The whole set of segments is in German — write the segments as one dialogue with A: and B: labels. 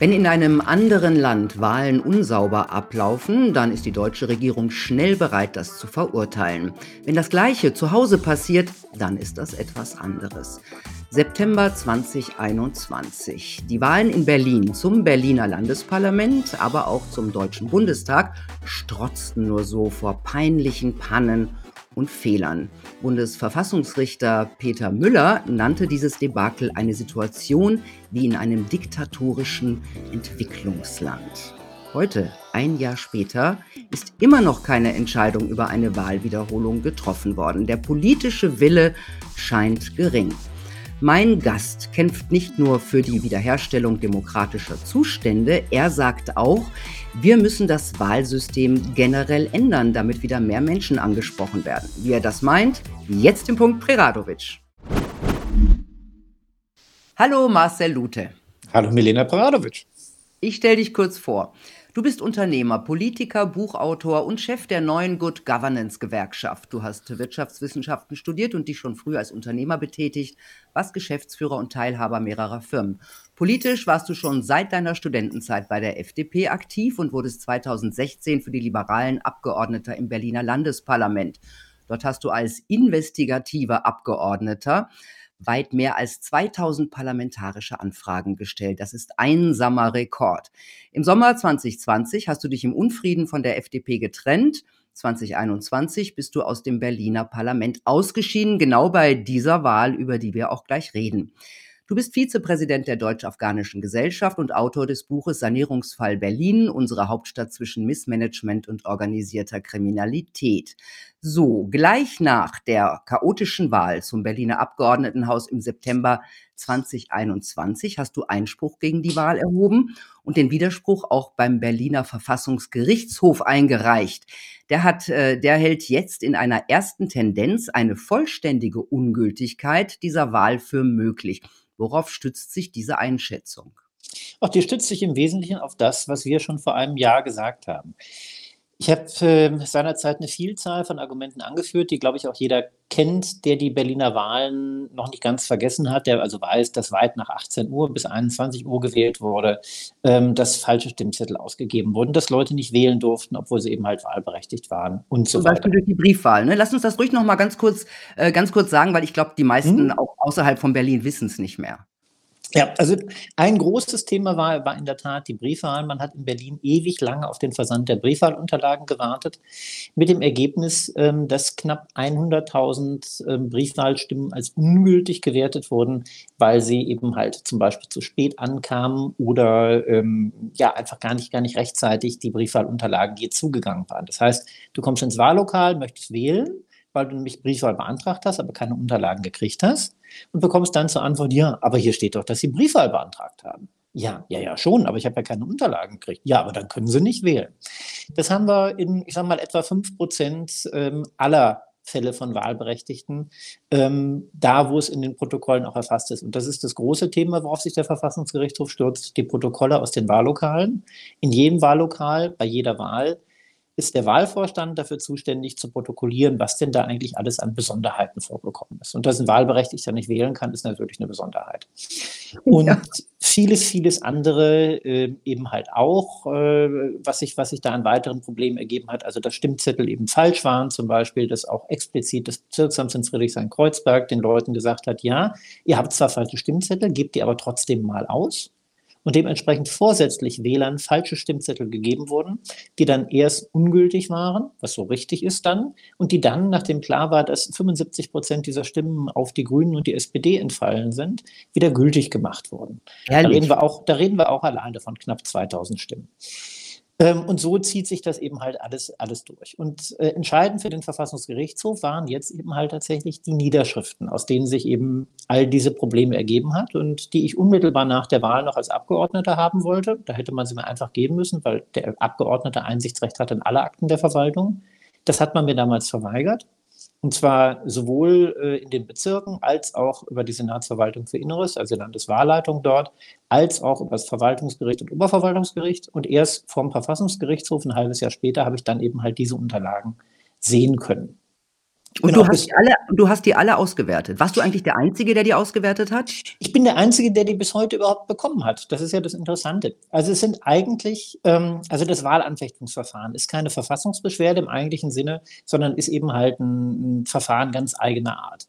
A: Wenn in einem anderen Land Wahlen unsauber ablaufen, dann ist die deutsche Regierung schnell bereit, das zu verurteilen. Wenn das Gleiche zu Hause passiert, dann ist das etwas anderes. September 2021. Die Wahlen in Berlin zum Berliner Landesparlament, aber auch zum Deutschen Bundestag strotzten nur so vor peinlichen Pannen und Fehlern. Bundesverfassungsrichter Peter Müller nannte dieses Debakel eine Situation wie in einem diktatorischen Entwicklungsland. Heute, ein Jahr später, ist immer noch keine Entscheidung über eine Wahlwiederholung getroffen worden. Der politische Wille scheint gering. Mein Gast kämpft nicht nur für die Wiederherstellung demokratischer Zustände, er sagt auch, wir müssen das Wahlsystem generell ändern, damit wieder mehr Menschen angesprochen werden. Wie er das meint, jetzt im Punkt Preradovic. Hallo Marcel Lute.
B: Hallo Milena Preradovic.
A: Ich stelle dich kurz vor. Du bist Unternehmer, Politiker, Buchautor und Chef der neuen Good Governance Gewerkschaft. Du hast Wirtschaftswissenschaften studiert und dich schon früh als Unternehmer betätigt, warst Geschäftsführer und Teilhaber mehrerer Firmen. Politisch warst du schon seit deiner Studentenzeit bei der FDP aktiv und wurdest 2016 für die Liberalen Abgeordneter im Berliner Landesparlament. Dort hast du als investigativer Abgeordneter weit mehr als 2000 parlamentarische Anfragen gestellt. Das ist einsamer Rekord. Im Sommer 2020 hast du dich im Unfrieden von der FDP getrennt. 2021 bist du aus dem Berliner Parlament ausgeschieden, genau bei dieser Wahl, über die wir auch gleich reden. Du bist Vizepräsident der Deutsch-Afghanischen Gesellschaft und Autor des Buches Sanierungsfall Berlin, unsere Hauptstadt zwischen Missmanagement und organisierter Kriminalität. So, gleich nach der chaotischen Wahl zum Berliner Abgeordnetenhaus im September 2021 hast du Einspruch gegen die Wahl erhoben und den Widerspruch auch beim Berliner Verfassungsgerichtshof eingereicht. Der hat, äh, der hält jetzt in einer ersten Tendenz eine vollständige Ungültigkeit dieser Wahl für möglich. Worauf stützt sich diese Einschätzung?
B: Auch die stützt sich im Wesentlichen auf das, was wir schon vor einem Jahr gesagt haben. Ich habe äh, seinerzeit eine Vielzahl von Argumenten angeführt, die, glaube ich, auch jeder kennt, der die Berliner Wahlen noch nicht ganz vergessen hat, der also weiß, dass weit nach 18 Uhr bis 21 Uhr gewählt wurde, ähm, dass falsche Stimmzettel ausgegeben wurden, dass Leute nicht wählen durften, obwohl sie eben halt wahlberechtigt waren und so Zum weiter.
A: Beispiel durch die Briefwahl. Ne? Lass uns das ruhig noch mal ganz kurz, äh, ganz kurz sagen, weil ich glaube, die meisten hm? auch außerhalb von Berlin wissen es nicht mehr.
B: Ja, also ein großes Thema war, war in der Tat die Briefwahl. Man hat in Berlin ewig lange auf den Versand der Briefwahlunterlagen gewartet, mit dem Ergebnis, ähm, dass knapp 100.000 ähm, Briefwahlstimmen als ungültig gewertet wurden, weil sie eben halt zum Beispiel zu spät ankamen oder ähm, ja einfach gar nicht, gar nicht rechtzeitig die Briefwahlunterlagen hier zugegangen waren. Das heißt, du kommst ins Wahllokal, möchtest wählen, weil du nämlich Briefwahl beantragt hast, aber keine Unterlagen gekriegt hast und bekommst dann zur Antwort, ja, aber hier steht doch, dass Sie Briefwahl beantragt haben. Ja, ja, ja, schon, aber ich habe ja keine Unterlagen gekriegt. Ja, aber dann können Sie nicht wählen. Das haben wir in, ich sage mal, etwa 5 Prozent ähm, aller Fälle von Wahlberechtigten, ähm, da wo es in den Protokollen auch erfasst ist. Und das ist das große Thema, worauf sich der Verfassungsgerichtshof stürzt, die Protokolle aus den Wahllokalen. In jedem Wahllokal, bei jeder Wahl, ist der Wahlvorstand dafür zuständig zu protokollieren, was denn da eigentlich alles an Besonderheiten vorgekommen ist. Und dass ein Wahlberechtigter nicht wählen kann, ist natürlich eine Besonderheit. Und ja. vieles, vieles andere äh, eben halt auch, äh, was, sich, was sich da an weiteren Problemen ergeben hat. Also dass Stimmzettel eben falsch waren, zum Beispiel, dass auch explizit das Bezirksamt in Friedrichshain-Kreuzberg den Leuten gesagt hat, ja, ihr habt zwar falsche Stimmzettel, gebt die aber trotzdem mal aus und dementsprechend vorsätzlich Wählern falsche Stimmzettel gegeben wurden, die dann erst ungültig waren, was so richtig ist dann, und die dann, nachdem klar war, dass 75 Prozent dieser Stimmen auf die Grünen und die SPD entfallen sind, wieder gültig gemacht wurden. Da reden, wir auch, da reden wir auch alleine von knapp 2000 Stimmen. Ähm, und so zieht sich das eben halt alles, alles durch. Und äh, entscheidend für den Verfassungsgerichtshof waren jetzt eben halt tatsächlich die Niederschriften, aus denen sich eben all diese Probleme ergeben hat und die ich unmittelbar nach der Wahl noch als Abgeordneter haben wollte. Da hätte man sie mir einfach geben müssen, weil der Abgeordnete Einsichtsrecht hat in alle Akten der Verwaltung. Das hat man mir damals verweigert. Und zwar sowohl äh, in den Bezirken als auch über die Senatsverwaltung für Inneres, also Landeswahlleitung dort, als auch über das Verwaltungsgericht und Oberverwaltungsgericht. Und erst vom Verfassungsgerichtshof, ein halbes Jahr später, habe ich dann eben halt diese Unterlagen sehen können.
A: Und genau, du, hast die alle, du hast die alle ausgewertet. Warst du eigentlich der Einzige, der die ausgewertet hat?
B: Ich bin der Einzige, der die bis heute überhaupt bekommen hat. Das ist ja das Interessante. Also es sind eigentlich, ähm, also das Wahlanfechtungsverfahren ist keine Verfassungsbeschwerde im eigentlichen Sinne, sondern ist eben halt ein, ein Verfahren ganz eigener Art.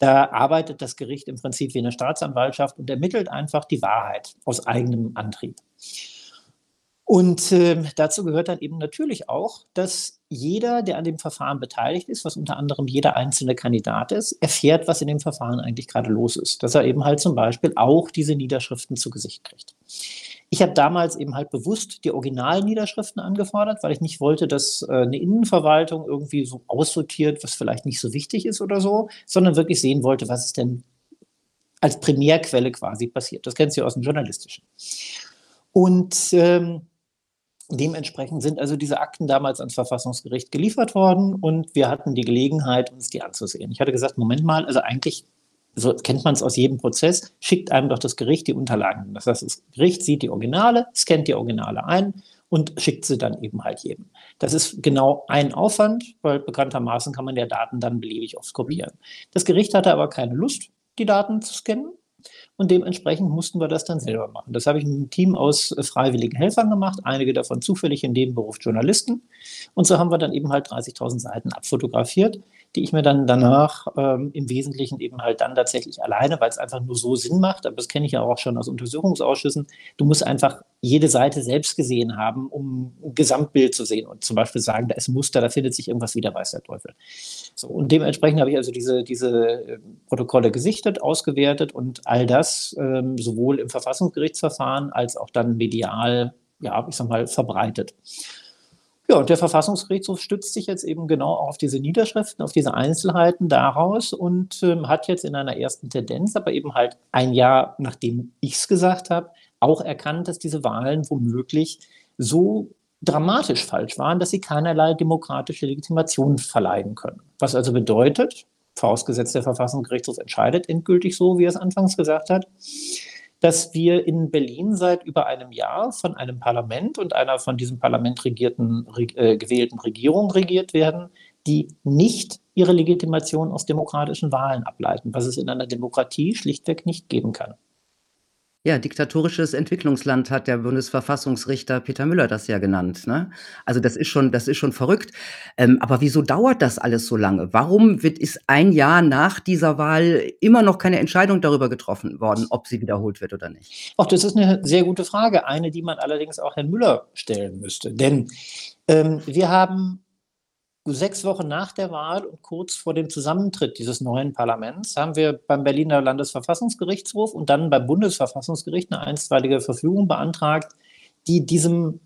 B: Da arbeitet das Gericht im Prinzip wie eine Staatsanwaltschaft und ermittelt einfach die Wahrheit aus eigenem Antrieb. Und äh, dazu gehört dann eben natürlich auch, dass jeder, der an dem Verfahren beteiligt ist, was unter anderem jeder einzelne Kandidat ist, erfährt, was in dem Verfahren eigentlich gerade los ist. Dass er eben halt zum Beispiel auch diese Niederschriften zu Gesicht kriegt. Ich habe damals eben halt bewusst die Originalniederschriften angefordert, weil ich nicht wollte, dass äh, eine Innenverwaltung irgendwie so aussortiert, was vielleicht nicht so wichtig ist oder so, sondern wirklich sehen wollte, was ist denn als Primärquelle quasi passiert. Das kennst du aus dem Journalistischen. Und ähm, Dementsprechend sind also diese Akten damals ans Verfassungsgericht geliefert worden und wir hatten die Gelegenheit, uns die anzusehen. Ich hatte gesagt, Moment mal, also eigentlich, so kennt man es aus jedem Prozess, schickt einem doch das Gericht die Unterlagen. Das heißt, das Gericht sieht die Originale, scannt die Originale ein und schickt sie dann eben halt jedem. Das ist genau ein Aufwand, weil bekanntermaßen kann man ja Daten dann beliebig oft kopieren. Das Gericht hatte aber keine Lust, die Daten zu scannen und dementsprechend mussten wir das dann selber machen. Das habe ich mit einem Team aus äh, freiwilligen Helfern gemacht, einige davon zufällig in dem Beruf Journalisten. Und so haben wir dann eben halt 30.000 Seiten abfotografiert die ich mir dann danach ähm, im Wesentlichen eben halt dann tatsächlich alleine, weil es einfach nur so Sinn macht, aber das kenne ich ja auch schon aus Untersuchungsausschüssen, du musst einfach jede Seite selbst gesehen haben, um ein Gesamtbild zu sehen und zum Beispiel sagen, da ist ein Muster, da findet sich irgendwas wieder, weiß der Teufel. So, und dementsprechend habe ich also diese, diese äh, Protokolle gesichtet, ausgewertet und all das ähm, sowohl im Verfassungsgerichtsverfahren als auch dann medial, ja, ich sag mal, verbreitet. Ja, und der Verfassungsgerichtshof stützt sich jetzt eben genau auf diese Niederschriften, auf diese Einzelheiten daraus und ähm, hat jetzt in einer ersten Tendenz, aber eben halt ein Jahr nachdem ich es gesagt habe, auch erkannt, dass diese Wahlen womöglich so dramatisch falsch waren, dass sie keinerlei demokratische Legitimation verleihen können. Was also bedeutet, vorausgesetzt der Verfassungsgerichtshof entscheidet endgültig so, wie er es anfangs gesagt hat, dass wir in Berlin seit über einem Jahr von einem Parlament und einer von diesem Parlament regierten, äh, gewählten Regierung regiert werden, die nicht ihre Legitimation aus demokratischen Wahlen ableiten, was es in einer Demokratie schlichtweg nicht geben kann.
A: Ja, diktatorisches Entwicklungsland hat der Bundesverfassungsrichter Peter Müller das ja genannt, ne? Also, das ist schon das ist schon verrückt. Ähm, aber wieso dauert das alles so lange? Warum wird ist ein Jahr nach dieser Wahl immer noch keine Entscheidung darüber getroffen worden, ob sie wiederholt wird oder nicht?
B: Ach, das ist eine sehr gute Frage, eine, die man allerdings auch Herrn Müller stellen müsste. Denn, ähm, wir haben sechs Wochen nach der Wahl und kurz vor dem Zusammentritt dieses neuen Parlaments haben wir beim Berliner Landesverfassungsgerichtshof und dann beim Bundesverfassungsgericht eine einstweilige Verfügung beantragt, die diesem,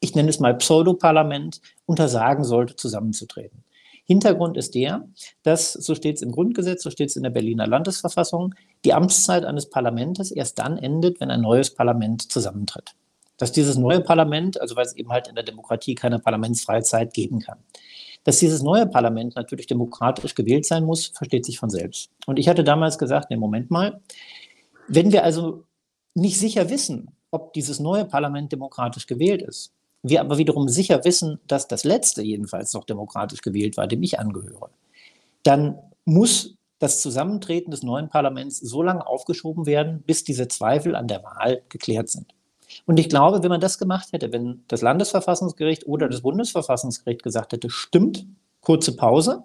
B: ich nenne es mal Pseudoparlament, untersagen sollte, zusammenzutreten. Hintergrund ist der, dass, so steht es im Grundgesetz, so steht es in der Berliner Landesverfassung, die Amtszeit eines Parlaments erst dann endet, wenn ein neues Parlament zusammentritt dass dieses neue Parlament, also weil es eben halt in der Demokratie keine parlamentsfreie Zeit geben kann, dass dieses neue Parlament natürlich demokratisch gewählt sein muss, versteht sich von selbst. Und ich hatte damals gesagt, nee, Moment mal, wenn wir also nicht sicher wissen, ob dieses neue Parlament demokratisch gewählt ist, wir aber wiederum sicher wissen, dass das letzte jedenfalls noch demokratisch gewählt war, dem ich angehöre, dann muss das Zusammentreten des neuen Parlaments so lange aufgeschoben werden, bis diese Zweifel an der Wahl geklärt sind. Und ich glaube, wenn man das gemacht hätte, wenn das Landesverfassungsgericht oder das Bundesverfassungsgericht gesagt hätte, stimmt, kurze Pause,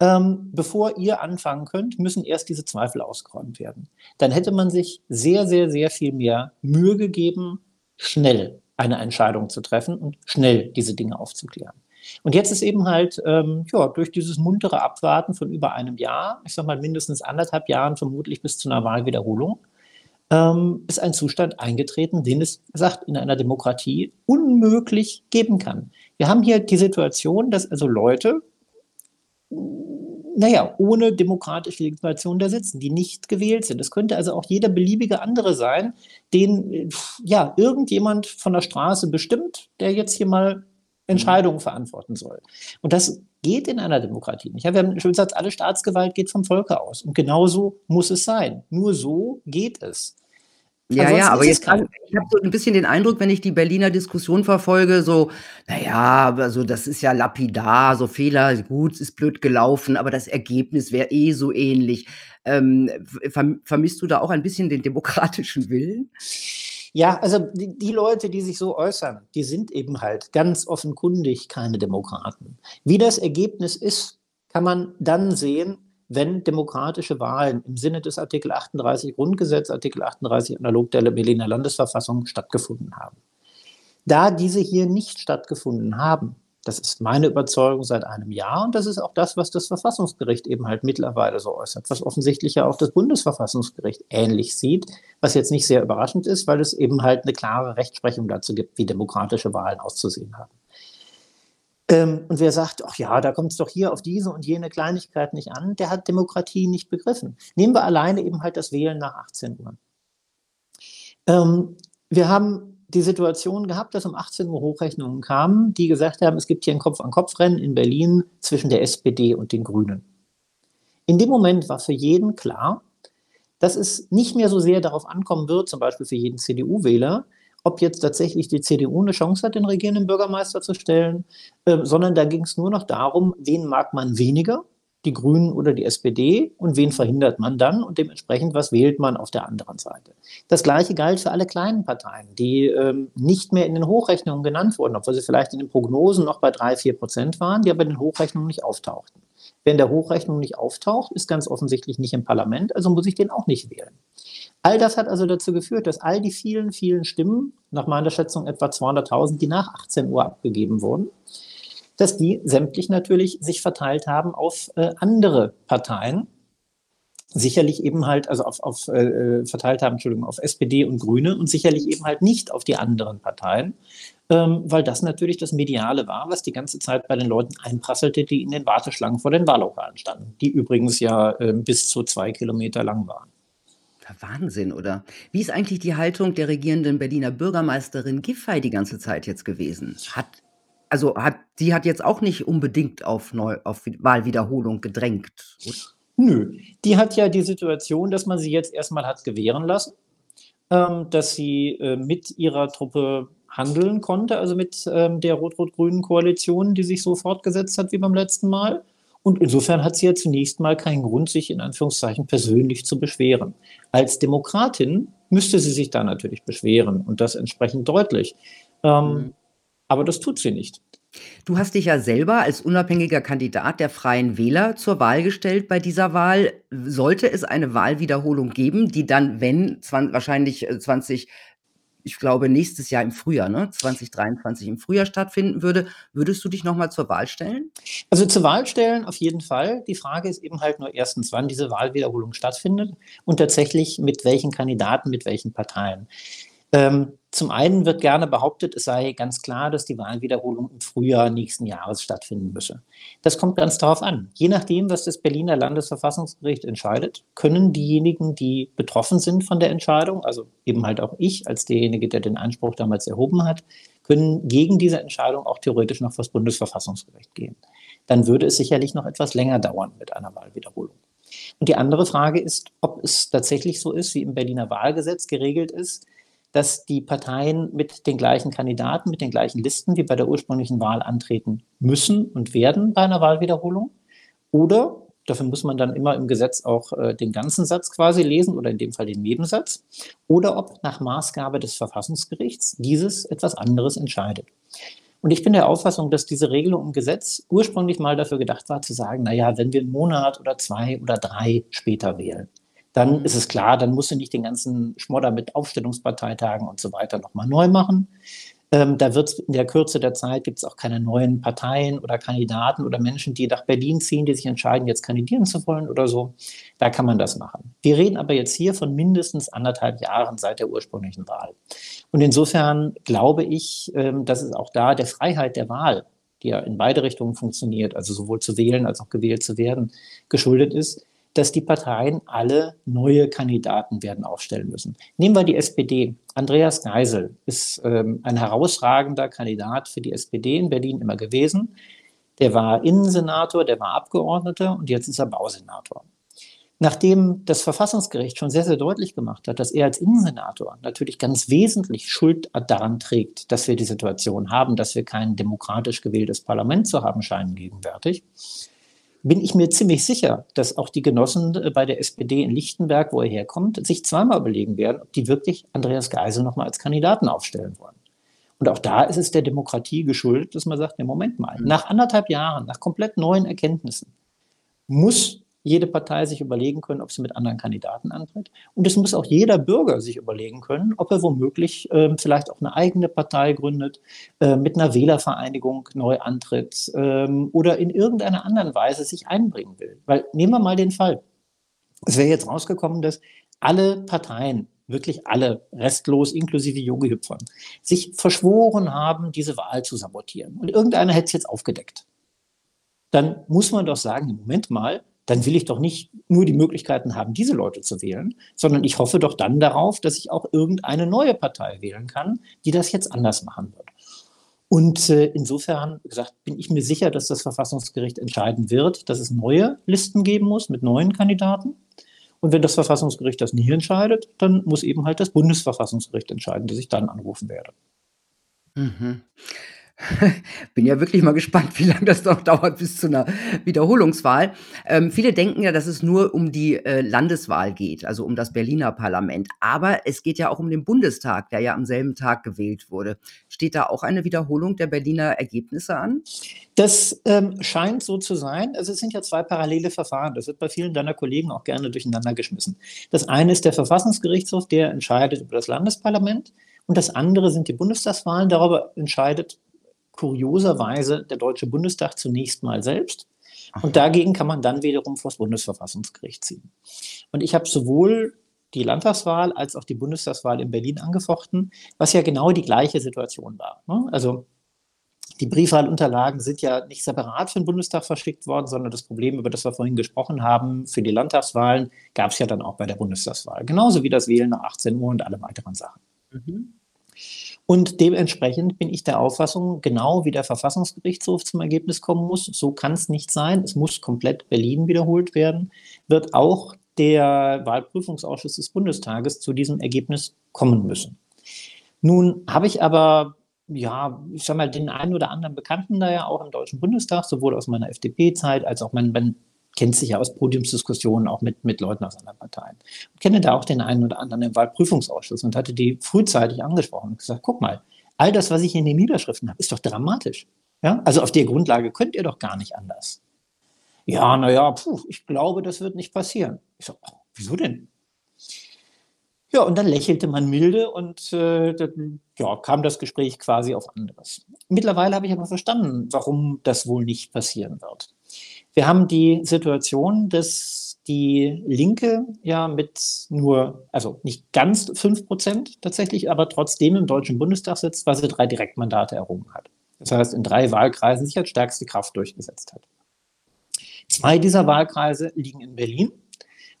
B: ähm, bevor ihr anfangen könnt, müssen erst diese Zweifel ausgeräumt werden. Dann hätte man sich sehr, sehr, sehr viel mehr Mühe gegeben, schnell eine Entscheidung zu treffen und schnell diese Dinge aufzuklären. Und jetzt ist eben halt ähm, ja, durch dieses muntere Abwarten von über einem Jahr, ich sage mal mindestens anderthalb Jahren, vermutlich bis zu einer Wahlwiederholung, ähm, ist ein Zustand eingetreten, den es, sagt, in einer Demokratie unmöglich geben kann. Wir haben hier die Situation, dass also Leute, naja, ohne demokratische Legitimation da sitzen, die nicht gewählt sind. Es könnte also auch jeder beliebige andere sein, den ja irgendjemand von der Straße bestimmt, der jetzt hier mal Entscheidungen verantworten soll. Und das geht in einer Demokratie nicht. Ja, wir haben einen schönen Satz, alle Staatsgewalt geht vom Volke aus. Und genauso muss es sein. Nur so geht es.
A: Ja, ja, aber jetzt kann, ich habe so ein bisschen den Eindruck, wenn ich die Berliner Diskussion verfolge, so, naja, also das ist ja lapidar, so Fehler, gut, ist blöd gelaufen, aber das Ergebnis wäre eh so ähnlich. Ähm, vermisst du da auch ein bisschen den demokratischen Willen?
B: Ja, also die, die, Leute, die sich so äußern, die sind eben halt ganz offenkundig keine Demokraten. Wie das Ergebnis ist, kann man dann sehen, wenn demokratische Wahlen im Sinne des Artikel 38 Grundgesetz, Artikel 38 analog der Berliner Landesverfassung stattgefunden haben. Da diese hier nicht stattgefunden haben, das ist meine Überzeugung seit einem Jahr und das ist auch das, was das Verfassungsgericht eben halt mittlerweile so äußert, was offensichtlich ja auch das Bundesverfassungsgericht ähnlich sieht, was jetzt nicht sehr überraschend ist, weil es eben halt eine klare Rechtsprechung dazu gibt, wie demokratische Wahlen auszusehen haben. Ähm, und wer sagt, ach ja, da kommt es doch hier auf diese und jene Kleinigkeit nicht an, der hat Demokratie nicht begriffen. Nehmen wir alleine eben halt das Wählen nach 18 Uhr. Ähm, wir haben die Situation gehabt, dass um 18 Uhr Hochrechnungen kamen, die gesagt haben, es gibt hier ein Kopf-an-Kopf-Rennen in Berlin zwischen der SPD und den Grünen. In dem Moment war für jeden klar, dass es nicht mehr so sehr darauf ankommen wird, zum Beispiel für jeden CDU-Wähler, ob jetzt tatsächlich die CDU eine Chance hat, den regierenden Bürgermeister zu stellen, äh, sondern da ging es nur noch darum, wen mag man weniger, die Grünen oder die SPD und wen verhindert man dann und dementsprechend, was wählt man auf der anderen Seite. Das gleiche galt für alle kleinen Parteien, die ähm, nicht mehr in den Hochrechnungen genannt wurden, obwohl sie vielleicht in den Prognosen noch bei drei, vier Prozent waren, die aber in den Hochrechnungen nicht auftauchten. Wer in der Hochrechnung nicht auftaucht, ist ganz offensichtlich nicht im Parlament, also muss ich den auch nicht wählen. All das hat also dazu geführt, dass all die vielen, vielen Stimmen, nach meiner Schätzung etwa 200.000, die nach 18 Uhr abgegeben wurden, dass die sämtlich natürlich sich verteilt haben auf äh, andere Parteien, sicherlich eben halt, also auf, auf äh, äh verteilt haben, Entschuldigung, auf SPD und Grüne und sicherlich eben halt nicht auf die anderen Parteien, ähm, weil das natürlich das Mediale war, was die ganze Zeit bei den Leuten einprasselte, die in den Warteschlangen vor den Wahllokalen standen, die übrigens ja äh, bis zu zwei Kilometer lang waren.
A: Wahnsinn, oder? Wie ist eigentlich die Haltung der regierenden Berliner Bürgermeisterin Giffey die ganze Zeit jetzt gewesen? Hat, also hat, die hat jetzt auch nicht unbedingt auf, Neu auf Wahlwiederholung gedrängt.
B: Oder? Nö, die hat ja die Situation, dass man sie jetzt erstmal hat gewähren lassen, ähm, dass sie äh, mit ihrer Truppe handeln konnte, also mit ähm, der rot-rot-grünen Koalition, die sich so fortgesetzt hat wie beim letzten Mal. Und insofern hat sie ja zunächst mal keinen Grund, sich in Anführungszeichen persönlich zu beschweren. Als Demokratin müsste sie sich da natürlich beschweren und das entsprechend deutlich. Ähm, mhm. Aber das tut sie nicht.
A: Du hast dich ja selber als unabhängiger Kandidat der Freien Wähler zur Wahl gestellt bei dieser Wahl. Sollte es eine Wahlwiederholung geben, die dann, wenn, wahrscheinlich 20 ich glaube, nächstes Jahr im Frühjahr, ne, 2023 im Frühjahr stattfinden würde. Würdest du dich nochmal zur Wahl stellen?
B: Also zur Wahl stellen auf jeden Fall. Die Frage ist eben halt nur erstens, wann diese Wahlwiederholung stattfindet und tatsächlich mit welchen Kandidaten, mit welchen Parteien. Ähm, zum einen wird gerne behauptet, es sei ganz klar, dass die Wahlwiederholung im Frühjahr nächsten Jahres stattfinden müsse. Das kommt ganz darauf an. Je nachdem, was das Berliner Landesverfassungsgericht entscheidet, können diejenigen, die betroffen sind von der Entscheidung, also eben halt auch ich als derjenige, der den Einspruch damals erhoben hat, können gegen diese Entscheidung auch theoretisch noch vor das Bundesverfassungsgericht gehen. Dann würde es sicherlich noch etwas länger dauern mit einer Wahlwiederholung. Und die andere Frage ist, ob es tatsächlich so ist, wie im Berliner Wahlgesetz geregelt ist, dass die Parteien mit den gleichen Kandidaten, mit den gleichen Listen wie bei der ursprünglichen Wahl antreten müssen und werden bei einer Wahlwiederholung. Oder, dafür muss man dann immer im Gesetz auch äh, den ganzen Satz quasi lesen oder in dem Fall den Nebensatz, oder ob nach Maßgabe des Verfassungsgerichts dieses etwas anderes entscheidet. Und ich bin der Auffassung, dass diese Regelung im Gesetz ursprünglich mal dafür gedacht war, zu sagen, naja, wenn wir einen Monat oder zwei oder drei später wählen, dann ist es klar, dann musst du nicht den ganzen Schmodder mit Aufstellungsparteitagen und so weiter nochmal neu machen. Ähm, da wird in der Kürze der Zeit gibt es auch keine neuen Parteien oder Kandidaten oder Menschen, die nach Berlin ziehen, die sich entscheiden, jetzt kandidieren zu wollen oder so. Da kann man das machen. Wir reden aber jetzt hier von mindestens anderthalb Jahren seit der ursprünglichen Wahl. Und insofern glaube ich, ähm, dass es auch da der Freiheit der Wahl, die ja in beide Richtungen funktioniert, also sowohl zu wählen als auch gewählt zu werden, geschuldet ist, dass die Parteien alle neue Kandidaten werden aufstellen müssen. Nehmen wir die SPD. Andreas Geisel ist ähm, ein herausragender Kandidat für die SPD in Berlin immer gewesen. Der war Innensenator, der war Abgeordneter und jetzt ist er Bausenator. Nachdem das Verfassungsgericht schon sehr, sehr deutlich gemacht hat, dass er als Innensenator natürlich ganz wesentlich Schuld daran trägt, dass wir die Situation haben, dass wir kein demokratisch gewähltes Parlament zu haben scheinen gegenwärtig, bin ich mir ziemlich sicher, dass auch die Genossen äh, bei der SPD in Lichtenberg, wo er herkommt, sich zweimal überlegen werden, ob die wirklich Andreas Geisel nochmal als Kandidaten aufstellen wollen. Und auch da ist es der Demokratie geschuldet, dass man sagt, ja, Moment mal, mhm. nach anderthalb Jahren, nach komplett neuen Erkenntnissen, muss jede Partei sich überlegen können, ob sie mit anderen Kandidaten antritt. Und es muss auch jeder Bürger sich überlegen können, ob er womöglich äh, vielleicht auch eine eigene Partei gründet, äh, mit einer Wählervereinigung neu antritt ähm, oder in irgendeiner anderen Weise sich einbringen will. Weil nehmen wir mal den Fall. Es wäre jetzt rausgekommen, dass alle Parteien, wirklich alle, restlos, inklusive Yogi Hüpfer, sich verschworen haben, diese Wahl zu sabotieren. Und irgendeiner hätte es jetzt aufgedeckt. Dann muss man doch sagen, Moment mal, dann will ich doch nicht nur die Möglichkeiten haben, diese Leute zu wählen, sondern ich hoffe doch dann darauf, dass ich auch irgendeine neue Partei wählen kann, die das jetzt anders machen wird. Und äh, insofern gesagt, bin ich mir sicher, dass das Verfassungsgericht entscheiden wird, dass es neue Listen geben muss mit neuen Kandidaten. Und wenn das Verfassungsgericht das nicht entscheidet, dann muss eben halt das Bundesverfassungsgericht entscheiden, das ich dann anrufen werde.
A: Mhm. Bin ja wirklich mal gespannt, wie lange das noch dauert bis zu einer Wiederholungswahl. Ähm, viele denken ja, dass es nur um die äh, Landeswahl geht, also um das Berliner Parlament. Aber es geht ja auch um den Bundestag, der ja am selben Tag gewählt wurde. Steht da auch eine Wiederholung der Berliner Ergebnisse an?
B: Das ähm, scheint so zu sein. Also es sind ja zwei parallele Verfahren. Das wird bei vielen deiner Kollegen auch gerne durcheinander geschmissen. Das eine ist der Verfassungsgerichtshof, der entscheidet über das Landesparlament. Und das andere sind die Bundestagswahlen. Darüber entscheidet kurioserweise der Deutsche Bundestag zunächst mal selbst. Und dagegen kann man dann wiederum vor das Bundesverfassungsgericht ziehen. Und ich habe sowohl die Landtagswahl als auch die Bundestagswahl in Berlin angefochten, was ja genau die gleiche Situation war. Ne? Also die Briefwahlunterlagen sind ja nicht separat für den Bundestag verschickt worden, sondern das Problem, über das wir vorhin gesprochen haben, für die Landtagswahlen gab es ja dann auch bei der Bundestagswahl. Genauso wie das Wählen nach 18 Uhr und alle weiteren Sachen. Mhm. Und dementsprechend bin ich der Auffassung, genau wie der Verfassungsgerichtshof zum Ergebnis kommen muss, so kann es nicht sein. Es muss komplett Berlin wiederholt werden, wird auch der Wahlprüfungsausschuss des Bundestages zu diesem Ergebnis kommen müssen. Nun habe ich aber, ja, ich sag mal, den einen oder anderen Bekannten da ja auch im Deutschen Bundestag, sowohl aus meiner FDP-Zeit als auch mein, mein kennt sich ja aus Podiumsdiskussionen auch mit, mit Leuten aus anderen Parteien. Ich kenne da auch den einen oder anderen im Wahlprüfungsausschuss und hatte die frühzeitig angesprochen und gesagt, guck mal, all das, was ich in den Niederschriften habe, ist doch dramatisch. Ja? Also auf der Grundlage könnt ihr doch gar nicht anders. Ja, naja, ich glaube, das wird nicht passieren. Ich so, oh, wieso denn? Ja, und dann lächelte man milde und äh, dann ja, kam das Gespräch quasi auf anderes. Mittlerweile habe ich aber verstanden, warum das wohl nicht passieren wird. Wir haben die Situation, dass die Linke ja mit nur, also nicht ganz fünf Prozent tatsächlich, aber trotzdem im Deutschen Bundestag sitzt, weil sie drei Direktmandate errungen hat. Das heißt, in drei Wahlkreisen sich als stärkste Kraft durchgesetzt hat. Zwei dieser Wahlkreise liegen in Berlin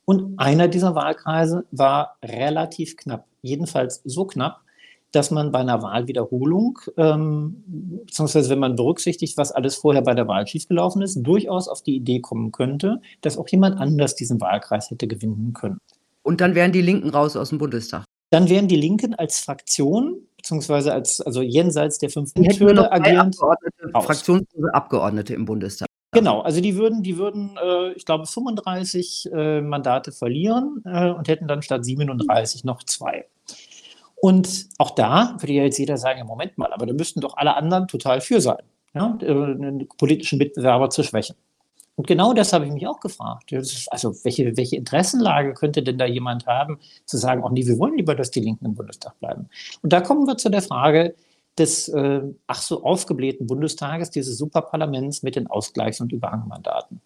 B: und einer dieser Wahlkreise war relativ knapp, jedenfalls so knapp, dass man bei einer Wahlwiederholung, ähm, beziehungsweise wenn man berücksichtigt, was alles vorher bei der Wahl schiefgelaufen ist, durchaus auf die Idee kommen könnte, dass auch jemand anders diesen Wahlkreis hätte gewinnen können.
A: Und dann wären die Linken raus aus dem Bundestag.
B: Dann wären die Linken als Fraktion, beziehungsweise als, also jenseits der fünf Hürde agierend.
A: Abgeordnete, Fraktionslose Abgeordnete im Bundestag.
B: Genau, also die würden, die würden, äh, ich glaube, 35 äh, Mandate verlieren äh, und hätten dann statt 37 noch zwei. Und auch da würde ja jetzt jeder sagen, ja, Moment mal, aber da müssten doch alle anderen total für sein, ja, einen politischen Mitbewerber zu schwächen. Und genau das habe ich mich auch gefragt. Also welche, welche Interessenlage könnte denn da jemand haben, zu sagen, oh nee, wir wollen lieber, dass die Linken im Bundestag bleiben. Und da kommen wir zu der Frage, des äh, ach so aufgeblähten Bundestages, dieses Superparlaments mit den Ausgleichs- und Überhangmandaten.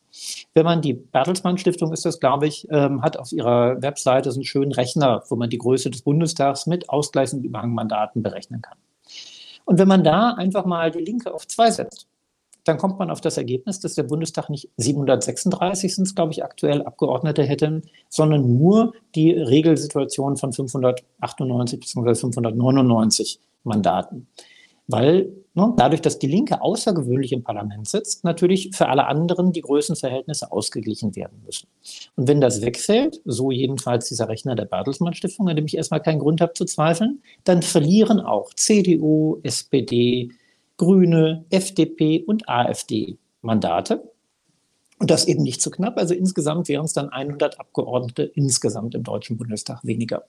B: Wenn man die Bertelsmann Stiftung ist das, glaube ich, ähm, hat auf ihrer Webseite so einen schönen Rechner, wo man die Größe des Bundestags mit Ausgleichs- und Überhangmandaten berechnen kann. Und wenn man da einfach mal die Linke auf zwei setzt, dann kommt man auf das Ergebnis, dass der Bundestag nicht 736 sind glaube ich, aktuell Abgeordnete hätten, sondern nur die Regelsituation von 598 bzw. 599 Mandaten. weil ne, dadurch, dass die Linke außergewöhnlich im Parlament sitzt, natürlich für alle anderen die Größenverhältnisse ausgeglichen werden müssen. Und wenn das wegfällt, so jedenfalls dieser Rechner der Bertelsmann Stiftung, an dem ich erstmal keinen Grund habe zu zweifeln, dann verlieren auch CDU, SPD, Grüne, FDP und AfD Mandate. Und das eben nicht zu so knapp. Also insgesamt wären es dann 100 Abgeordnete insgesamt im Deutschen Bundestag weniger.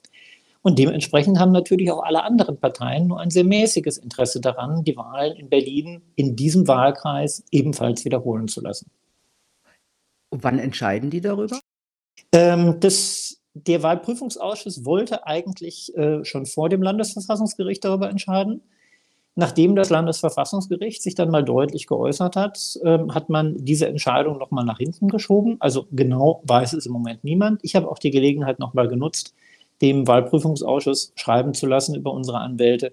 B: Und dementsprechend haben natürlich auch alle anderen Parteien nur ein sehr mäßiges Interesse daran, die Wahlen in Berlin in diesem Wahlkreis ebenfalls wiederholen zu lassen.
A: Und wann entscheiden die darüber?
B: Ähm, das, der Wahlprüfungsausschuss wollte eigentlich äh, schon vor dem Landesverfassungsgericht darüber entscheiden. Nachdem das Landesverfassungsgericht sich dann mal deutlich geäußert hat, äh, hat man diese Entscheidung nochmal nach hinten geschoben. Also genau weiß es im Moment niemand. Ich habe auch die Gelegenheit nochmal genutzt, dem Wahlprüfungsausschuss schreiben zu lassen über unsere Anwälte,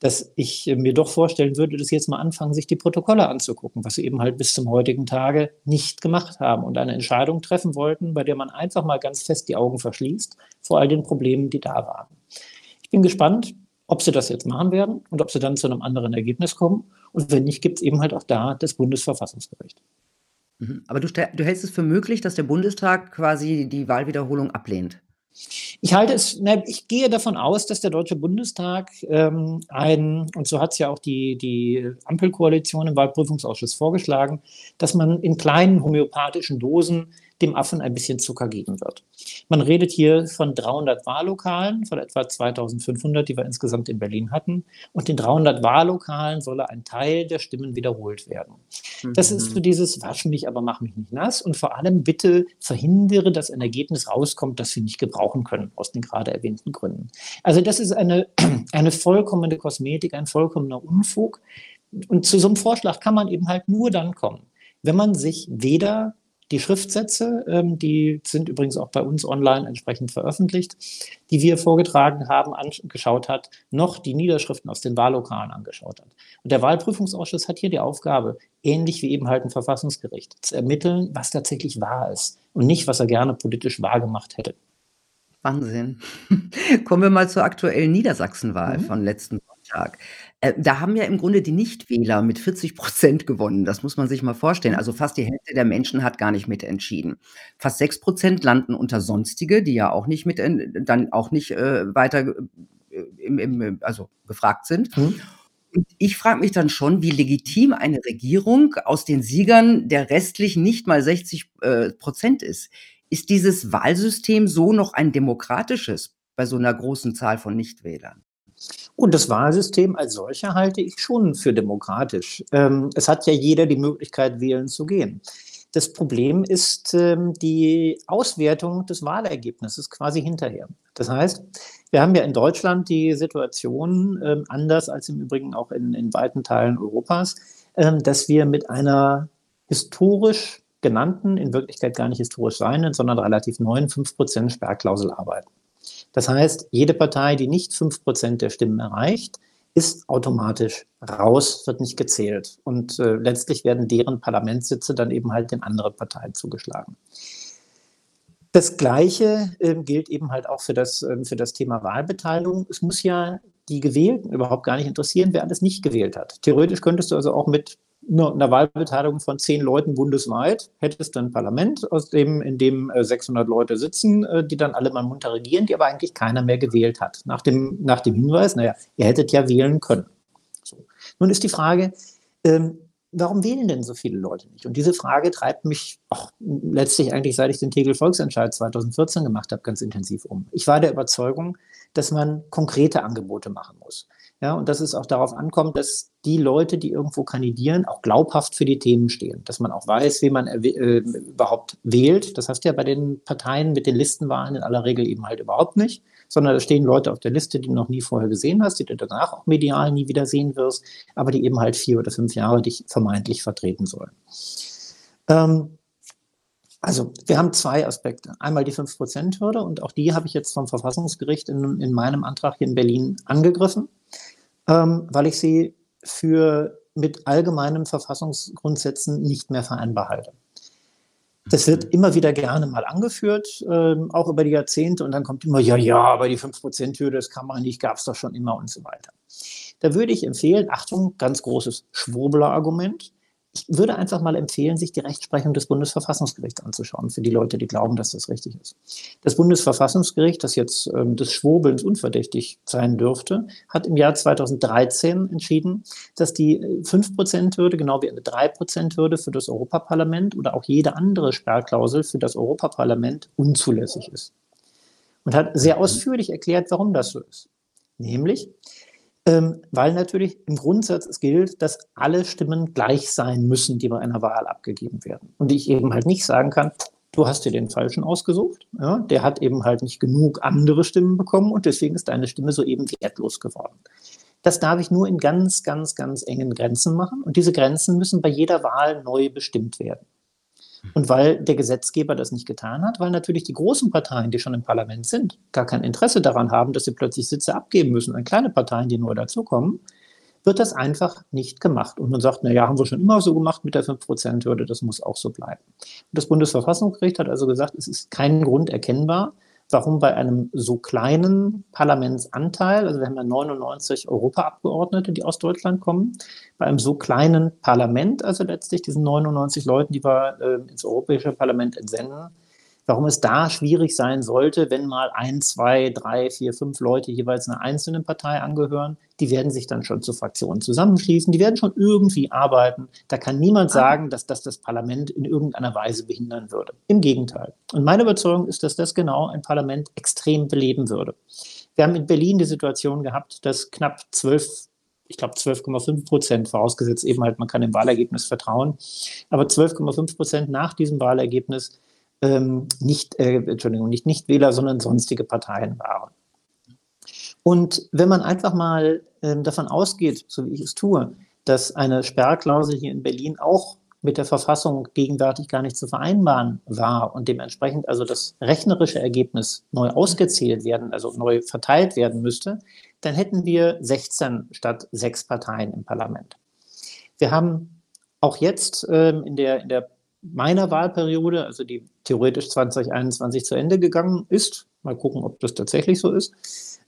B: dass ich mir doch vorstellen würde, dass sie jetzt mal anfangen, sich die Protokolle anzugucken, was sie eben halt bis zum heutigen Tage nicht gemacht haben und eine Entscheidung treffen wollten, bei der man einfach mal ganz fest die Augen verschließt vor all den Problemen, die da waren. Ich bin gespannt, ob sie das jetzt machen werden und ob sie dann zu einem anderen Ergebnis kommen. Und wenn nicht, gibt es eben halt auch da das Bundesverfassungsgericht.
A: Mhm. Aber du, du hältst es für möglich, dass der Bundestag quasi die Wahlwiederholung ablehnt?
B: Ich halte es, ne, ich gehe davon aus, dass der Deutsche Bundestag ähm, ein, und so hat es ja auch die, die Ampelkoalition im Wahlprüfungsausschuss vorgeschlagen, dass man in kleinen homöopathischen Dosen dem Affen ein bisschen Zucker geben wird. Man redet hier von 300 Wahllokalen, von etwa 2500, die wir insgesamt in Berlin hatten. Und in 300 Wahllokalen solle ein Teil der Stimmen wiederholt werden. Mhm. Das ist so dieses Wasch mich, aber mach mich nicht nass. Und vor allem bitte verhindere, dass ein Ergebnis rauskommt, das wir nicht gebrauchen können, aus den gerade erwähnten Gründen. Also das ist eine, eine vollkommene Kosmetik, ein vollkommener Unfug. Und zu so einem Vorschlag kann man eben halt nur dann kommen, wenn man sich weder die Schriftsätze, ähm, die sind übrigens auch bei uns online entsprechend veröffentlicht, die wir vorgetragen haben, angeschaut hat, noch die Niederschriften aus den Wahllokalen angeschaut hat. Und der Wahlprüfungsausschuss hat hier die Aufgabe, ähnlich wie eben halt ein Verfassungsgericht, zu ermitteln, was tatsächlich wahr ist und nicht, was er gerne politisch wahrgemacht hätte.
A: Wahnsinn. Kommen wir mal zur aktuellen Niedersachsenwahl mhm. von letzten Sonntag. Äh, da haben ja im Grunde die Nichtwähler mit 40 Prozent gewonnen. Das muss man sich mal vorstellen. Also fast die Hälfte der Menschen hat gar nicht mitentschieden. Fast sechs Prozent landen unter Sonstige, die ja auch nicht mit, dann auch nicht äh, weiter äh, im, im, also gefragt sind. Mhm. Und ich frage mich dann schon, wie legitim eine Regierung aus den Siegern der restlichen nicht mal 60 äh, Prozent ist. Ist dieses Wahlsystem so noch ein demokratisches bei so einer großen Zahl von Nichtwählern?
B: Und das Wahlsystem als solcher halte ich schon für demokratisch. Ähm, es hat ja jeder die Möglichkeit, wählen zu gehen. Das Problem ist ähm, die Auswertung des Wahlergebnisses quasi hinterher. Das heißt, wir haben ja in Deutschland die Situation, ähm, anders als im Übrigen auch in, in weiten Teilen Europas, dass wir mit einer historisch genannten, in Wirklichkeit gar nicht historisch seienden, sondern relativ neuen 5% Sperrklausel arbeiten. Das heißt, jede Partei, die nicht fünf Prozent der Stimmen erreicht, ist automatisch raus, wird nicht gezählt. Und äh, letztlich werden deren Parlamentssitze dann eben halt den anderen Parteien zugeschlagen. Das Gleiche äh, gilt eben halt auch für das, äh, für das Thema Wahlbeteiligung. Es muss ja die Gewählten überhaupt gar nicht interessieren, wer alles nicht gewählt hat. Theoretisch könntest du also auch mit einer Wahlbeteiligung von zehn Leuten bundesweit hättest du ein Parlament, aus dem, in dem 600 äh, Leute sitzen, äh, die dann alle mal munter regieren, die aber eigentlich keiner mehr gewählt hat. Nach dem, nach dem Hinweis, naja, ihr hättet ja wählen können. So. Nun ist die Frage, ähm, warum wählen denn so viele Leute nicht? Und diese Frage treibt mich auch letztlich eigentlich, seit ich den Tegel Volksentscheid 2014 gemacht habe, ganz intensiv um. Ich war der Überzeugung, dass man konkrete Angebote machen muss. Ja, und dass es auch darauf ankommt, dass die Leute, die irgendwo kandidieren, auch glaubhaft für die Themen stehen. Dass man auch weiß, wie man äh, überhaupt wählt. Das hast du ja bei den Parteien mit den Listenwahlen in aller Regel eben halt überhaupt nicht, sondern da stehen Leute auf der Liste, die du noch nie vorher gesehen hast, die du danach auch medial nie wieder sehen wirst, aber die eben halt vier oder fünf Jahre dich vermeintlich vertreten sollen. Ähm, also wir haben zwei Aspekte. Einmal die 5%-Hürde und auch die habe ich jetzt vom Verfassungsgericht in, in meinem Antrag hier in Berlin angegriffen, ähm, weil ich sie für mit allgemeinen Verfassungsgrundsätzen nicht mehr vereinbar halte. Das wird immer wieder gerne mal angeführt, äh, auch über die Jahrzehnte. Und dann kommt immer, ja, ja, aber die 5%-Hürde, das kann man nicht, gab es doch schon immer und so weiter. Da würde ich empfehlen, Achtung, ganz großes Schwurbler-Argument. Ich würde einfach mal empfehlen, sich die Rechtsprechung des Bundesverfassungsgerichts anzuschauen, für die Leute, die glauben, dass das richtig ist. Das Bundesverfassungsgericht, das jetzt ähm, des Schwurbelns unverdächtig sein dürfte, hat im Jahr 2013 entschieden, dass die 5%-Hürde, genau wie eine 3%-Hürde für das Europaparlament oder auch jede andere Sperrklausel für das Europaparlament unzulässig ist. Und hat sehr ausführlich erklärt, warum das so ist. Nämlich, ähm, weil natürlich im Grundsatz es gilt, dass alle Stimmen gleich sein müssen, die bei einer Wahl abgegeben werden. Und ich eben halt nicht sagen kann, du hast dir den Falschen ausgesucht, ja, der hat eben halt nicht genug andere Stimmen bekommen und deswegen ist deine Stimme soeben wertlos geworden. Das darf ich nur in ganz, ganz, ganz engen Grenzen machen und diese Grenzen müssen bei jeder Wahl neu bestimmt werden. Und weil der Gesetzgeber das nicht getan hat, weil natürlich die großen Parteien, die schon im Parlament sind, gar kein Interesse daran haben, dass sie plötzlich Sitze abgeben müssen an kleine Parteien, die neu dazukommen, wird das einfach nicht gemacht. Und man sagt, na ja, haben wir schon immer so gemacht mit der 5%-Hürde, das muss auch so bleiben. Und das Bundesverfassungsgericht hat also gesagt, es ist kein Grund erkennbar, warum bei einem so kleinen Parlamentsanteil, also wir haben ja 99 Europaabgeordnete, die aus Deutschland kommen, bei einem so kleinen Parlament, also letztlich diesen 99 Leuten, die wir äh, ins Europäische Parlament entsenden, warum es da schwierig sein sollte, wenn mal ein, zwei, drei, vier, fünf Leute jeweils einer einzelnen Partei angehören. Die werden sich dann schon zu Fraktionen zusammenschließen, die werden schon irgendwie arbeiten. Da kann niemand ah. sagen, dass das das Parlament in irgendeiner Weise behindern würde. Im Gegenteil. Und meine Überzeugung ist, dass das genau ein Parlament extrem beleben würde. Wir haben in Berlin die Situation gehabt, dass knapp zwölf ich glaube 12,5 Prozent, vorausgesetzt eben halt, man kann dem Wahlergebnis vertrauen, aber 12,5 Prozent nach diesem Wahlergebnis ähm, nicht, äh, Entschuldigung, nicht Nichtwähler, sondern sonstige Parteien waren. Und wenn man einfach mal ähm, davon ausgeht, so wie ich es tue, dass eine Sperrklausel hier in Berlin auch mit der Verfassung gegenwärtig gar nicht zu vereinbaren war und dementsprechend also das rechnerische Ergebnis neu ausgezählt werden, also neu verteilt werden müsste, dann hätten wir 16 statt sechs Parteien im Parlament. Wir haben auch jetzt ähm, in, der, in der meiner Wahlperiode, also die theoretisch 2021 zu Ende gegangen ist, mal gucken, ob das tatsächlich so ist.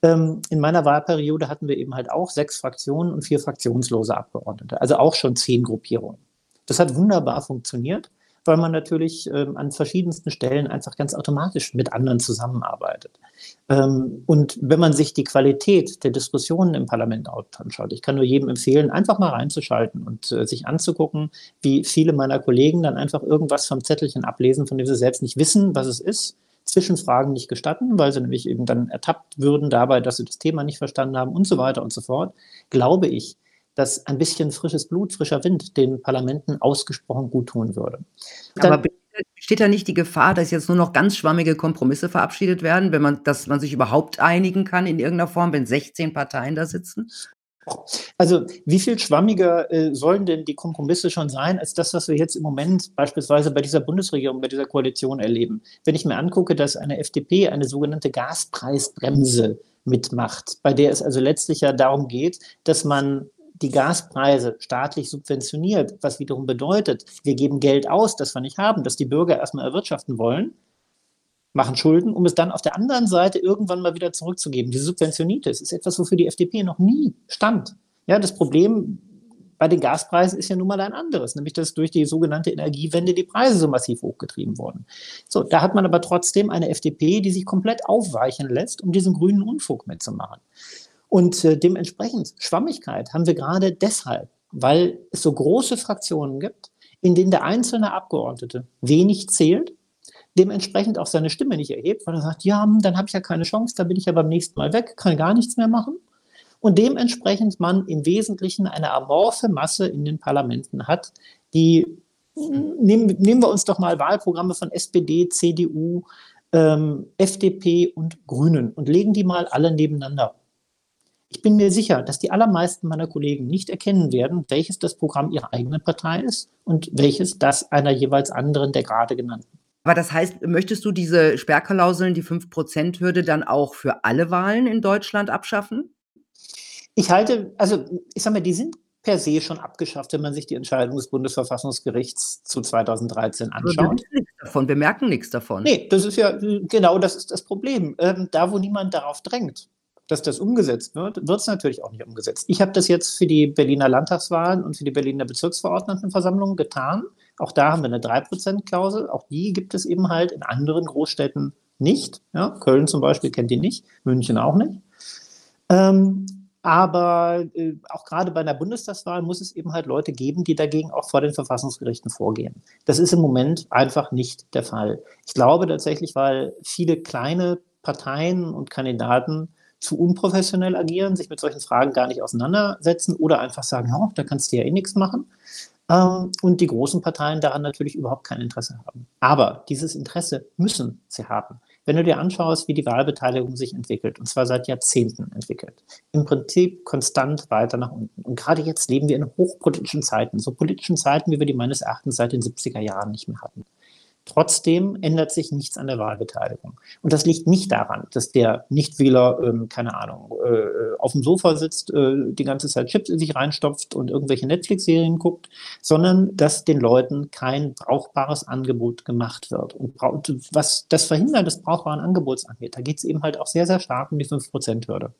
B: Ähm, in meiner Wahlperiode hatten wir eben halt auch sechs Fraktionen und vier fraktionslose Abgeordnete, also auch schon zehn Gruppierungen. Das hat wunderbar funktioniert weil man natürlich ähm, an verschiedensten Stellen einfach ganz automatisch mit anderen zusammenarbeitet. Ähm, und wenn man sich die Qualität der Diskussionen im Parlament anschaut, ich kann nur jedem empfehlen, einfach mal reinzuschalten und äh, sich anzugucken, wie viele meiner Kollegen dann einfach irgendwas vom Zettelchen ablesen, von dem sie selbst nicht wissen, was es ist. Zwischenfragen nicht gestatten, weil sie nämlich eben dann ertappt würden dabei, dass sie das Thema nicht verstanden haben und so weiter und so fort, glaube ich, dass ein bisschen frisches Blut, frischer Wind den Parlamenten ausgesprochen gut tun würde.
A: Dann, Aber besteht da nicht die Gefahr, dass jetzt nur noch ganz schwammige Kompromisse verabschiedet werden, wenn man, dass man sich überhaupt einigen kann in irgendeiner Form, wenn 16 Parteien da sitzen?
B: Also wie viel schwammiger äh, sollen denn die Kompromisse schon sein, als das, was wir jetzt im Moment beispielsweise bei dieser Bundesregierung, bei dieser Koalition erleben? Wenn ich mir angucke, dass eine FDP eine sogenannte Gaspreisbremse mitmacht, bei der es also letztlich ja darum geht, dass man die Gaspreise staatlich subventioniert, was wiederum bedeutet, wir geben Geld aus, das wir nicht haben, das die Bürger erstmal erwirtschaften wollen, machen Schulden, um es dann auf der anderen Seite irgendwann mal wieder zurückzugeben. Diese Subventionitis ist etwas, wofür die FDP noch nie stand. Ja, das Problem bei den Gaspreisen ist ja nun mal ein anderes, nämlich dass durch die sogenannte Energiewende die Preise so massiv hochgetrieben wurden. So, da hat man aber trotzdem eine FDP, die sich komplett aufweichen lässt, um diesen grünen Unfug mitzumachen. Und äh, dementsprechend Schwammigkeit haben wir gerade deshalb, weil es so große Fraktionen gibt, in denen der einzelne Abgeordnete wenig zählt, dementsprechend auch seine Stimme nicht erhebt, weil er sagt, ja, hm, dann habe ich ja keine Chance, da bin ich ja beim nächsten Mal weg, kann gar nichts mehr machen. Und dementsprechend man im Wesentlichen eine amorphe Masse in den Parlamenten hat, die, hm, nehmen, nehmen wir uns doch mal Wahlprogramme von SPD, CDU, ähm, FDP und Grünen und legen die mal alle nebeneinander. Ich bin mir sicher, dass die allermeisten meiner Kollegen nicht erkennen werden, welches das Programm ihrer eigenen Partei ist und welches das einer jeweils anderen der gerade genannten.
A: Aber das heißt, möchtest du diese Sperrklauseln, die 5%-Hürde dann auch für alle Wahlen in Deutschland abschaffen?
B: Ich halte, also ich sage mal, die sind per se schon abgeschafft, wenn man sich die Entscheidung des Bundesverfassungsgerichts zu 2013 anschaut.
A: Wir, davon. wir merken nichts davon.
B: Nee, das ist ja genau das ist das Problem. Ähm, da, wo niemand darauf drängt, dass das umgesetzt wird, wird es natürlich auch nicht umgesetzt. Ich habe das jetzt für die Berliner Landtagswahlen und für die Berliner Bezirksverordnetenversammlung getan. Auch da haben wir eine 3%-Klausel. Auch die gibt es eben halt in anderen Großstädten nicht. Ja, Köln zum Beispiel kennt die nicht, München auch nicht. Ähm, aber äh, auch gerade bei einer Bundestagswahl muss es eben halt Leute geben, die dagegen auch vor den Verfassungsgerichten vorgehen. Das ist im Moment einfach nicht der Fall. Ich glaube tatsächlich, weil viele kleine Parteien und Kandidaten zu unprofessionell agieren, sich mit solchen Fragen gar nicht auseinandersetzen oder einfach sagen, oh, da kannst du ja eh nichts machen. Ähm, und die großen Parteien daran natürlich überhaupt kein Interesse haben. Aber dieses Interesse müssen sie haben. Wenn du dir anschaust, wie die Wahlbeteiligung sich entwickelt, und zwar seit Jahrzehnten entwickelt, im Prinzip konstant weiter nach unten. Und gerade jetzt leben wir in hochpolitischen Zeiten, so politischen Zeiten, wie wir die meines Erachtens seit den 70er Jahren nicht mehr hatten. Trotzdem ändert sich nichts an der Wahlbeteiligung. Und das liegt nicht daran, dass der Nichtwähler, ähm, keine Ahnung, äh, auf dem Sofa sitzt, äh, die ganze Zeit Chips in sich reinstopft und irgendwelche Netflix-Serien guckt, sondern dass den Leuten kein brauchbares Angebot gemacht wird. Und was das Verhindern des brauchbaren Angebots angeht, da geht es eben halt auch sehr, sehr stark um die 5%-Hürde.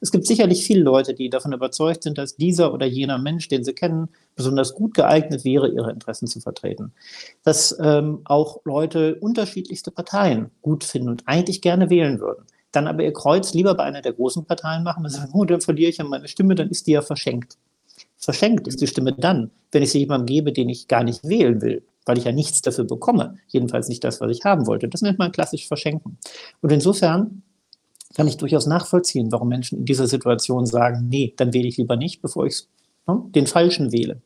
B: Es gibt sicherlich viele Leute, die davon überzeugt sind, dass dieser oder jener Mensch, den sie kennen, besonders gut geeignet wäre, ihre Interessen zu vertreten. Dass ähm, auch Leute unterschiedlichste Parteien gut finden und eigentlich gerne wählen würden. Dann aber ihr Kreuz lieber bei einer der großen Parteien machen und sagen, oh, dann verliere ich ja meine Stimme, dann ist die ja verschenkt. Verschenkt ist die Stimme dann, wenn ich sie jemandem gebe, den ich gar nicht wählen will, weil ich ja nichts dafür bekomme. Jedenfalls nicht das, was ich haben wollte. Das nennt man klassisch Verschenken. Und insofern kann ich durchaus nachvollziehen, warum Menschen in dieser Situation sagen, nee, dann wähle ich lieber nicht, bevor ich ne, den Falschen wähle.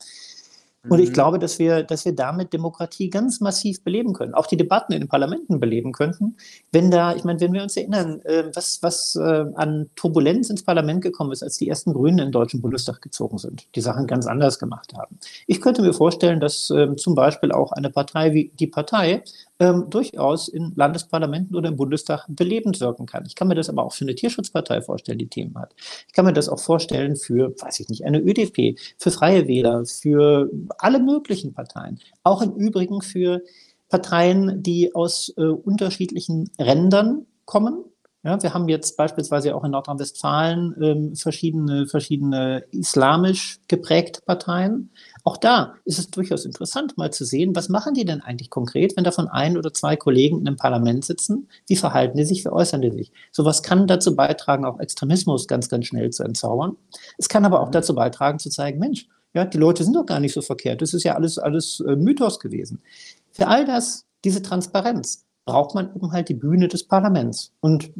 B: Und ich mhm. glaube, dass wir, dass wir damit Demokratie ganz massiv beleben können, auch die Debatten in den Parlamenten beleben könnten, wenn da, ich meine, wenn wir uns erinnern, äh, was, was äh, an Turbulenz ins Parlament gekommen ist, als die ersten Grünen in den Deutschen Bundestag gezogen sind, die Sachen ganz anders gemacht haben. Ich könnte mir vorstellen, dass äh, zum Beispiel auch eine Partei wie die Partei ähm, durchaus in Landesparlamenten oder im Bundestag belebend wirken kann. Ich kann mir das aber auch für eine Tierschutzpartei vorstellen, die Themen hat. Ich kann mir das auch vorstellen für, weiß ich nicht, eine ÖDP, für Freie Wähler, für alle möglichen Parteien. Auch im Übrigen für Parteien, die aus äh, unterschiedlichen Rändern kommen. Ja, wir haben jetzt beispielsweise auch in Nordrhein-Westfalen ähm, verschiedene, verschiedene islamisch geprägte Parteien. Auch da ist es durchaus interessant, mal zu sehen, was machen die denn eigentlich konkret, wenn davon ein oder zwei Kollegen in einem Parlament sitzen? Wie verhalten die sich, wie äußern die sich? Sowas kann dazu beitragen, auch Extremismus ganz, ganz schnell zu entzaubern. Es kann aber auch dazu beitragen, zu zeigen, Mensch, ja, die Leute sind doch gar nicht so verkehrt. Das ist ja alles, alles äh, Mythos gewesen. Für all das, diese Transparenz, braucht man eben halt die Bühne des Parlaments. Und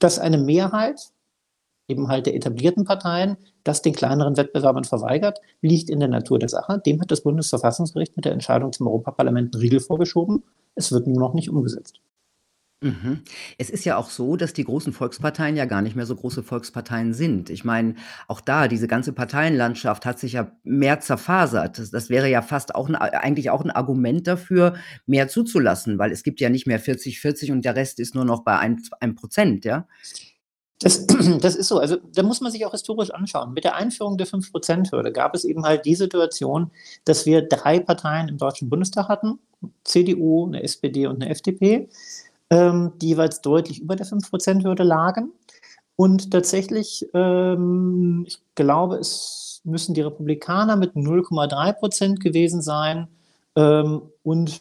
B: dass eine Mehrheit eben halt der etablierten Parteien das den kleineren Wettbewerbern verweigert, liegt in der Natur der Sache. Dem hat das Bundesverfassungsgericht mit der Entscheidung zum Europaparlament einen Riegel vorgeschoben. Es wird nur noch nicht umgesetzt.
A: Mhm. Es ist ja auch so, dass die großen Volksparteien ja gar nicht mehr so große Volksparteien sind. Ich meine, auch da, diese ganze Parteienlandschaft hat sich ja mehr zerfasert. Das, das wäre ja fast auch ein, eigentlich auch ein Argument dafür, mehr zuzulassen, weil es gibt ja nicht mehr 40-40 und der Rest ist nur noch bei einem Prozent, ja?
B: Das, das ist so. Also da muss man sich auch historisch anschauen. Mit der Einführung der 5%-Hürde gab es eben halt die Situation, dass wir drei Parteien im Deutschen Bundestag hatten, CDU, eine SPD und eine FDP, ähm, die jeweils deutlich über der 5%-Hürde lagen. Und tatsächlich, ähm, ich glaube, es müssen die Republikaner mit 0,3 Prozent gewesen sein ähm, und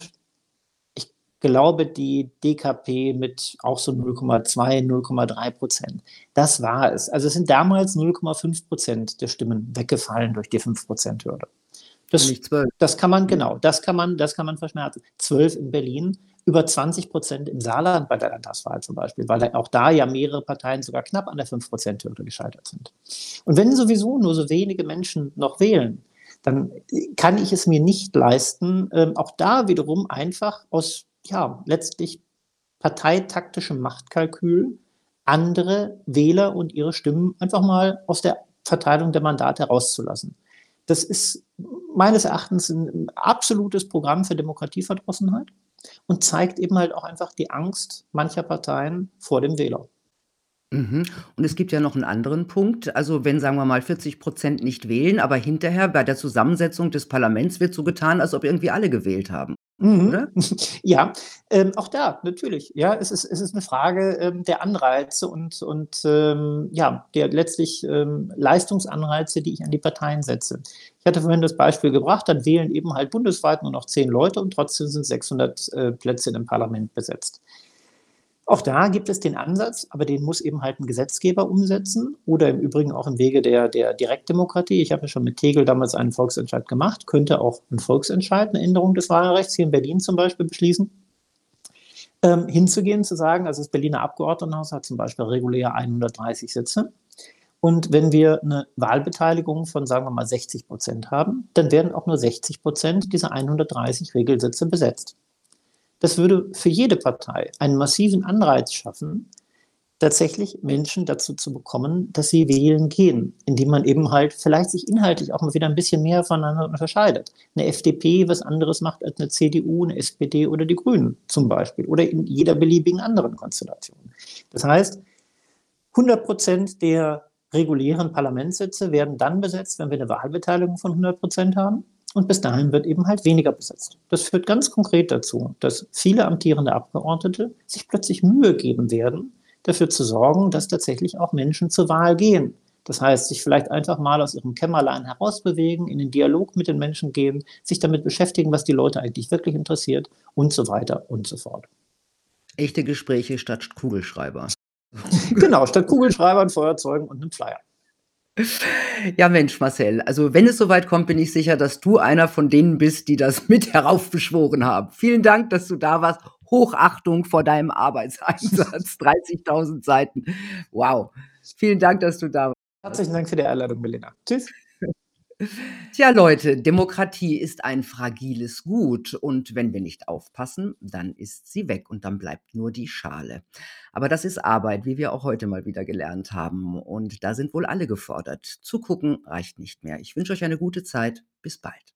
B: glaube, die DKP mit auch so 0,2, 0,3 Prozent. Das war es. Also es sind damals 0,5 Prozent der Stimmen weggefallen durch die 5 Prozent Hürde. Das, das kann man, genau, das kann man, das kann man verschmerzen. 12 in Berlin, über 20 Prozent im Saarland bei der Landtagswahl zum Beispiel, weil auch da ja mehrere Parteien sogar knapp an der 5 Prozent Hürde gescheitert sind. Und wenn sowieso nur so wenige Menschen noch wählen, dann kann ich es mir nicht leisten, ähm, auch da wiederum einfach aus ja, letztlich parteitaktischem Machtkalkül andere Wähler und ihre Stimmen einfach mal aus der Verteilung der Mandate herauszulassen. Das ist meines Erachtens ein absolutes Programm für Demokratieverdrossenheit und zeigt eben halt auch einfach die Angst mancher Parteien vor dem Wähler.
A: Mhm. Und es gibt ja noch 'n anderen Punkt. Also, wenn, sagen wir mal, 40 % nicht wählen, aber hinterher bei der Zusammensetzung des Parlaments wird so getan, als ob irgendwie alle gewählt haben,
B: Mhm. Ja, ähm, auch da, natürlich. Ja, es ist es ist 'ne Frage, ähm, der Anreize und und, ähm, ja, der letztlich, ähm, Leistungsanreize, die ich an die Parteien setze. Ich hatte vorhin das Beispiel gebracht, dann wählen eben halt bundesweit nur noch 10 Leute und trotzdem sind 600, äh, Plätze im Parlament besetzt. Auch da gibt es den Ansatz, aber den muss eben halt 'n Gesetzgeber umsetzen oder im Übrigen auch im Wege der der Direktdemokratie. Ich habe ja schon mit Tegel damals einen Volksentscheid gemacht, könnte auch 'n Volksentscheid, 'ne Änderung des Wahlrechts hier in Berlin zum Beispiel beschließen, ähm, hinzugehen, zu sagen also, das Berliner Abgeordnetenhaus hat zum Beispiel regulär 130 Sitze. Und wenn wir 'ne Wahlbeteiligung von, sagen wir mal, 60 % haben, dann werden auch nur 60 % dieser 130 Regelsitze besetzt. Das würde für jede Partei einen massiven Anreiz schaffen, tatsächlich Menschen dazu zu bekommen, dass sie wählen gehen, indem man eben halt vielleicht sich inhaltlich auch mal wieder 'n bisschen mehr voneinander unterscheidet. 'Ne FDP was anderes macht als 'ne CDU, 'ne SPD oder die Grünen zum Beispiel oder in jeder beliebigen anderen Konstellation. Das heißt, 100 % der regulären Parlamentssitze werden dann besetzt, wenn wir 'ne Wahlbeteiligung von 100 % haben und bis dahin wird eben halt weniger besetzt. Das führt ganz konkret dazu, dass viele amtierende Abgeordnete sich plötzlich Mühe geben werden, dafür zu sorgen, dass tatsächlich auch Menschen zur Wahl gehen. Das heißt, sich vielleicht einfach mal aus ihrem Kämmerlein herausbewegen, in den Dialog mit den Menschen gehen, sich damit beschäftigen, was die Leute eigentlich wirklich interessiert und so weiter und so fort.
A: Echte Gespräche statt Kugelschreiber.
B: Genau, statt Kugelschreibern, Feuerzeugen und 'nem Flyer.
A: Ja, Mensch, Marcel, also, wenn es so weit kommt, bin ich sicher, dass du einer von denen bist, die das mit heraufbeschworen haben. Vielen Dank, dass du da warst. Hochachtung vor deinem Arbeitseinsatz. 30.000 Seiten. Wow. Vielen Dank, dass du da warst.
B: Herzlichen Dank für die Einladung, Melina. Tschüss.
A: Tja, Leute, Demokratie ist ein fragiles Gut und wenn wir nicht aufpassen, dann ist sie weg und dann bleibt nur die Schale. Aber das ist Arbeit, wie wir auch heute mal wieder gelernt haben und da sind wohl alle gefordert. Zugucken reicht nicht mehr. Ich wünsche euch eine gute Zeit. Bis bald.